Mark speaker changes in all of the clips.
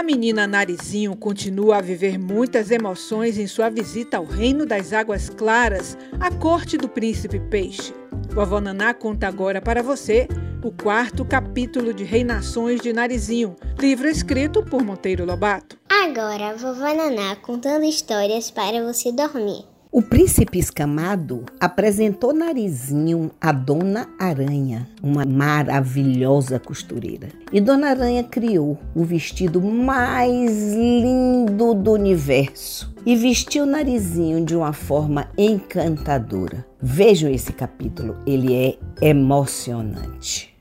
Speaker 1: A menina Narizinho continua a viver muitas emoções em sua visita ao reino das águas claras, a corte do príncipe peixe. Vovó Naná conta agora para você o quarto capítulo de Reinações de Narizinho, livro escrito por Monteiro Lobato.
Speaker 2: Agora, vovó Naná contando histórias para você dormir.
Speaker 3: O príncipe escamado apresentou Narizinho a Dona Aranha, uma maravilhosa costureira. E Dona Aranha criou o vestido mais lindo do universo e vestiu Narizinho de uma forma encantadora. Vejam esse capítulo, ele é emocionante.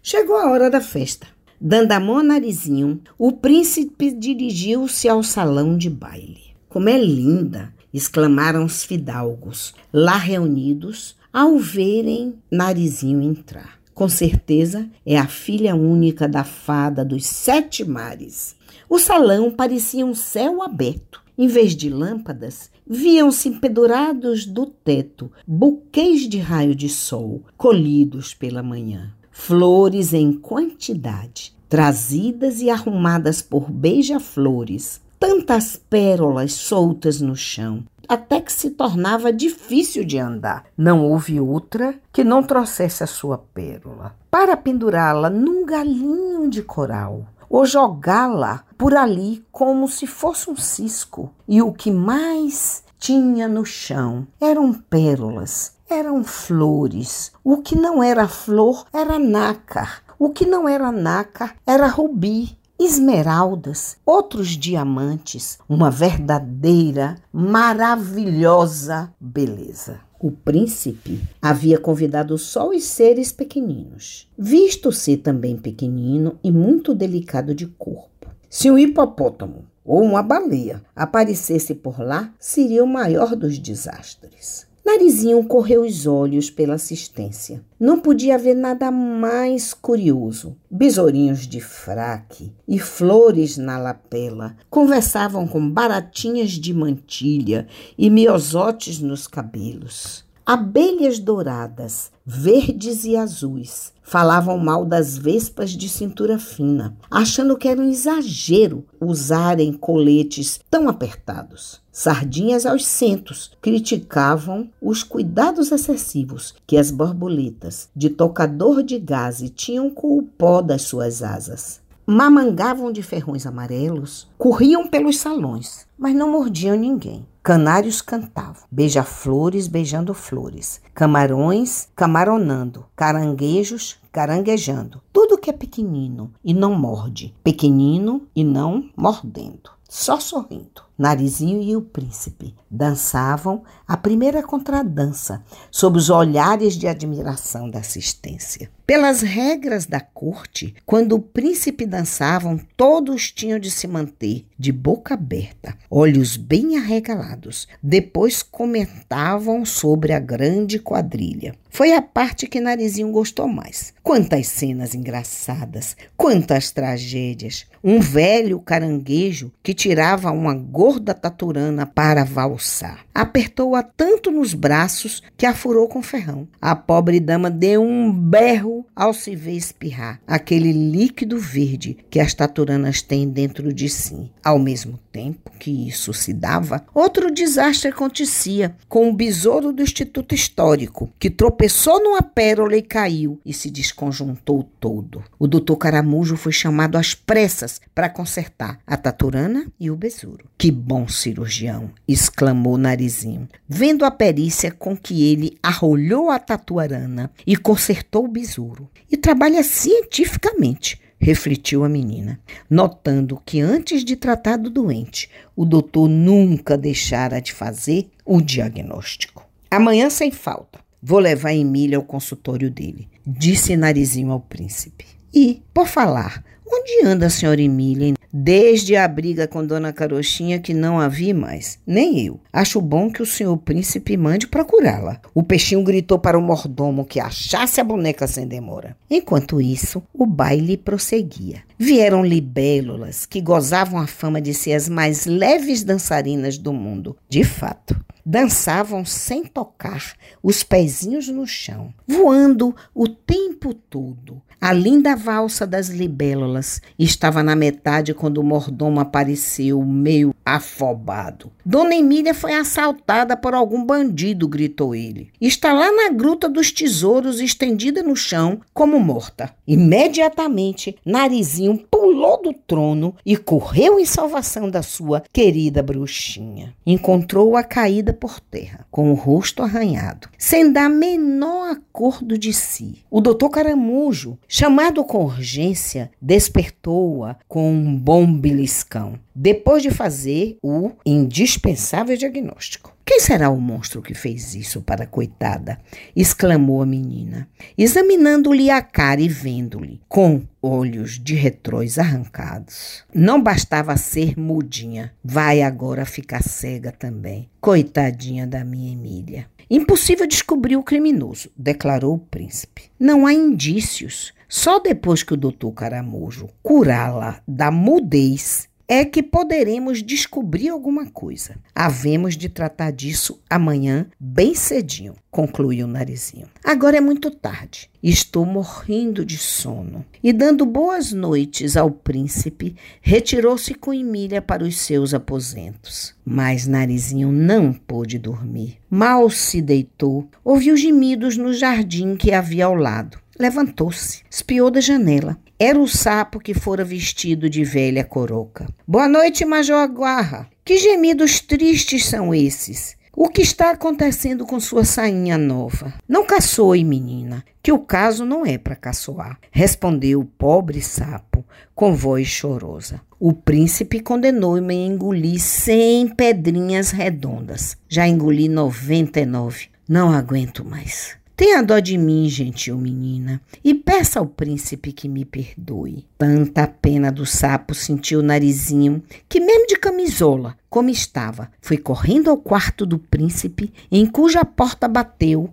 Speaker 3: Chegou a hora da festa. Dando a mão a Narizinho, o príncipe dirigiu-se ao salão de baile. Como é linda! Exclamaram os fidalgos, lá reunidos, ao verem Narizinho entrar. Com certeza é a filha única da fada dos sete mares. O salão parecia um céu aberto. Em vez de lâmpadas, viam-se pendurados do teto buquês de raio de sol, colhidos pela manhã. Flores em quantidade, trazidas e arrumadas por beija-flores, tantas pérolas soltas no chão, até que se tornava difícil de andar. Não houve outra que não trouxesse a sua pérola para pendurá-la num galinho de coral ou jogá-la por ali como se fosse um cisco. E o que mais tinha no chão eram pérolas, eram flores. O que não era flor era nácar. O que não era nácar era rubi esmeraldas, outros diamantes, uma verdadeira, maravilhosa beleza. O príncipe havia convidado só os seres pequeninos, visto ser também pequenino e muito delicado de corpo. Se um hipopótamo ou uma baleia aparecesse por lá, seria o maior dos desastres. Narizinho correu os olhos pela assistência. Não podia haver nada mais curioso. Besourinhos de fraque e flores na lapela conversavam com baratinhas de mantilha e miosotes nos cabelos. Abelhas douradas, verdes e azuis falavam mal das vespas de cintura fina, achando que era um exagero usarem coletes tão apertados. Sardinhas aos centos criticavam os cuidados excessivos que as borboletas de tocador de gás tinham com o pó das suas asas mamangavam de ferrões amarelos, corriam pelos salões, mas não mordiam ninguém. Canários cantavam, beija-flores beijando flores, camarões camaronando, caranguejos caranguejando. Tudo que é pequenino e não morde, pequenino e não mordendo, só sorrindo. Narizinho e o príncipe dançavam a primeira contradança sob os olhares de admiração da assistência. Pelas regras da corte, quando o príncipe dançavam, todos tinham de se manter de boca aberta, olhos bem arregalados. Depois comentavam sobre a grande quadrilha. Foi a parte que Narizinho gostou mais. Quantas cenas engraçadas, quantas tragédias. Um velho caranguejo que tirava uma gorda taturana para valsar. Apertou-a tanto nos braços que a furou com ferrão. A pobre dama deu um berro ao se ver espirrar aquele líquido verde que as taturanas têm dentro de si. Ao mesmo tempo que isso se dava, outro desastre acontecia com o besouro do Instituto Histórico, que tropeçou numa pérola e caiu e se desconjuntou todo. O doutor Caramujo foi chamado às pressas para consertar a taturana e o besouro. Que bom cirurgião! exclamou Narizinho, vendo a perícia com que ele arrolhou a tatuarana e consertou o besouro. E trabalha cientificamente, refletiu a menina, notando que antes de tratar do doente, o doutor nunca deixara de fazer o diagnóstico. Amanhã, sem falta, vou levar Emília ao consultório dele, disse Narizinho ao príncipe. E, por falar, onde anda a senhora Emília Desde a briga com Dona Carochinha que não a vi mais, nem eu. Acho bom que o senhor príncipe mande procurá-la. O peixinho gritou para o mordomo que achasse a boneca sem demora. Enquanto isso, o baile prosseguia. Vieram libélulas que gozavam a fama de ser as mais leves dançarinas do mundo. De fato, dançavam sem tocar os pezinhos no chão, voando o tempo todo. A linda valsa das libélulas estava na metade quando o mordomo apareceu, meio afobado. Dona Emília foi assaltada por algum bandido, gritou ele. Está lá na gruta dos tesouros, estendida no chão, como morta. Imediatamente, Narizinho pulou do trono e correu em salvação da sua querida bruxinha. Encontrou-a caída por terra, com o rosto arranhado, sem dar menor acordo de si. O doutor Caramujo Chamado com urgência, despertou-a com um bom beliscão, depois de fazer o indispensável diagnóstico. Quem será o monstro que fez isso para a coitada? exclamou a menina, examinando-lhe a cara e vendo-lhe, com olhos de retróis arrancados. Não bastava ser mudinha, vai agora ficar cega também. Coitadinha da minha Emília. Impossível descobrir o criminoso, declarou o príncipe. Não há indícios. Só depois que o doutor Caramujo curá-la da mudez é que poderemos descobrir alguma coisa. Havemos de tratar disso amanhã, bem cedinho, concluiu o narizinho. Agora é muito tarde. Estou morrendo de sono. E dando boas noites ao príncipe, retirou-se com Emília para os seus aposentos. Mas Narizinho não pôde dormir. Mal se deitou, ouviu gemidos no jardim que havia ao lado. Levantou-se, espiou da janela. Era o sapo que fora vestido de velha coroca. Boa noite, Major Aguarra. Que gemidos tristes são esses? O que está acontecendo com sua sainha nova? Não caçoe, menina, que o caso não é para caçoar, respondeu o pobre sapo com voz chorosa. O príncipe condenou-me a engolir cem pedrinhas redondas. Já engoli noventa e nove. Não aguento mais. Tenha dó de mim, gentil menina, e peça ao príncipe que me perdoe. Tanta pena do sapo sentiu o narizinho, que mesmo de camisola, como estava, foi correndo ao quarto do príncipe, em cuja porta bateu.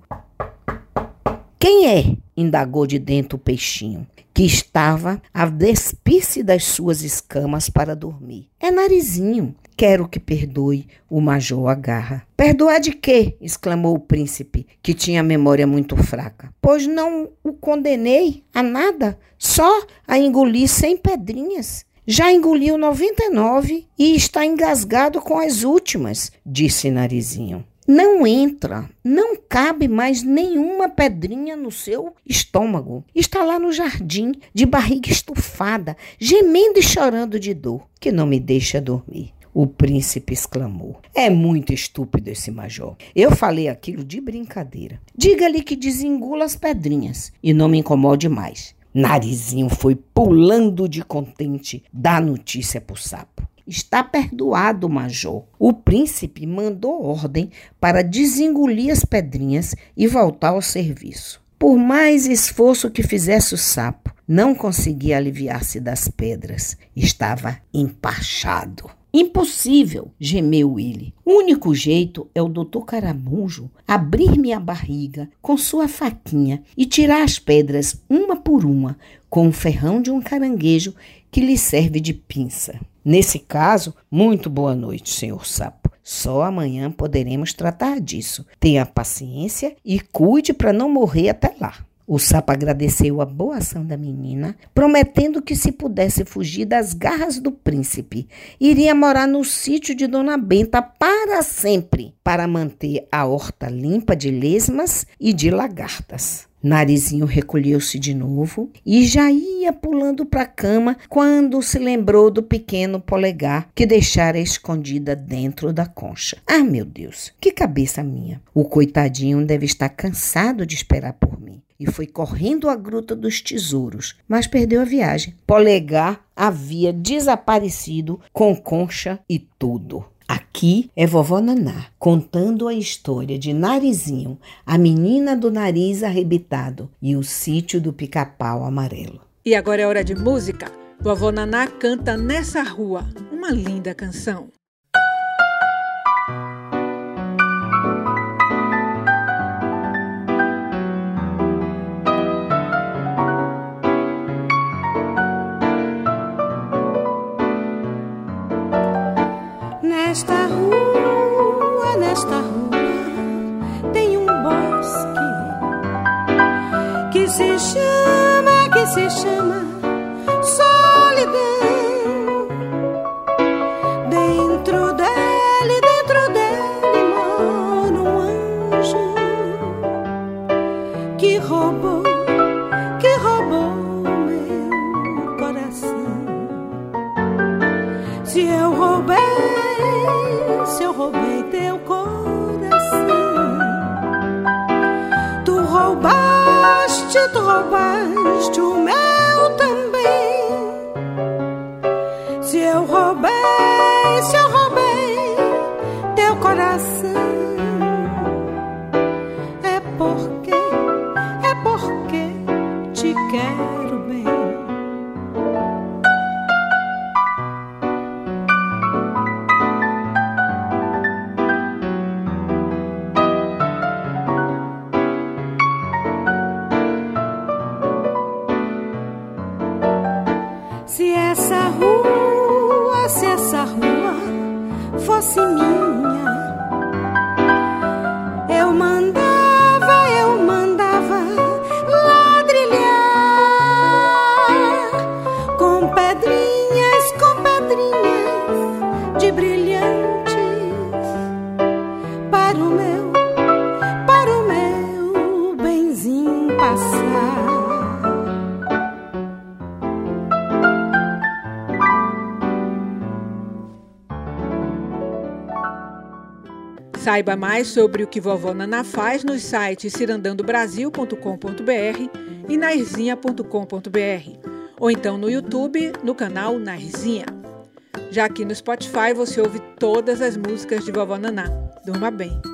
Speaker 3: Quem é? indagou de dentro o peixinho, que estava a despir-se das suas escamas para dormir. É narizinho. Quero que perdoe o major Agarra. Perdoar de quê? exclamou o príncipe, que tinha memória muito fraca. Pois não o condenei a nada, só a engolir cem pedrinhas. Já engoliu 99 e está engasgado com as últimas, disse Narizinho. Não entra, não cabe mais nenhuma pedrinha no seu estômago. Está lá no jardim, de barriga estufada, gemendo e chorando de dor, que não me deixa dormir. O príncipe exclamou. É muito estúpido esse major. Eu falei aquilo de brincadeira. Diga-lhe que desengula as pedrinhas e não me incomode mais. Narizinho foi pulando de contente dar notícia pro sapo. Está perdoado, major. O príncipe mandou ordem para desengolir as pedrinhas e voltar ao serviço. Por mais esforço que fizesse o sapo, não conseguia aliviar-se das pedras. Estava empachado. Impossível, gemeu ele. O único jeito é o doutor Caramujo abrir-me a barriga com sua faquinha e tirar as pedras uma por uma com o ferrão de um caranguejo que lhe serve de pinça. Nesse caso, muito boa noite, senhor sapo. Só amanhã poderemos tratar disso. Tenha paciência e cuide para não morrer até lá. O sapo agradeceu a boa ação da menina, prometendo que, se pudesse fugir das garras do príncipe, iria morar no sítio de Dona Benta para sempre, para manter a horta limpa de lesmas e de lagartas. Narizinho recolheu-se de novo e já ia pulando para a cama quando se lembrou do pequeno polegar que deixara escondida dentro da concha. Ah, meu Deus, que cabeça minha! O coitadinho deve estar cansado de esperar por mim e foi correndo à Gruta dos Tesouros, mas perdeu a viagem. Polegar havia desaparecido com concha e tudo. Aqui é vovó Naná contando a história de Narizinho, a menina do nariz arrebitado e o sítio do pica-pau amarelo.
Speaker 1: E agora é hora de música. Vovó Naná canta Nessa Rua, uma linda canção.
Speaker 4: roubaste, tu roubaste o meu.
Speaker 1: Saiba mais sobre o que vovó Naná faz nos sites cirandandobrasil.com.br e nairzinha.com.br ou então no YouTube, no canal Nairzinha. Já aqui no Spotify você ouve todas as músicas de vovó Naná. Durma bem.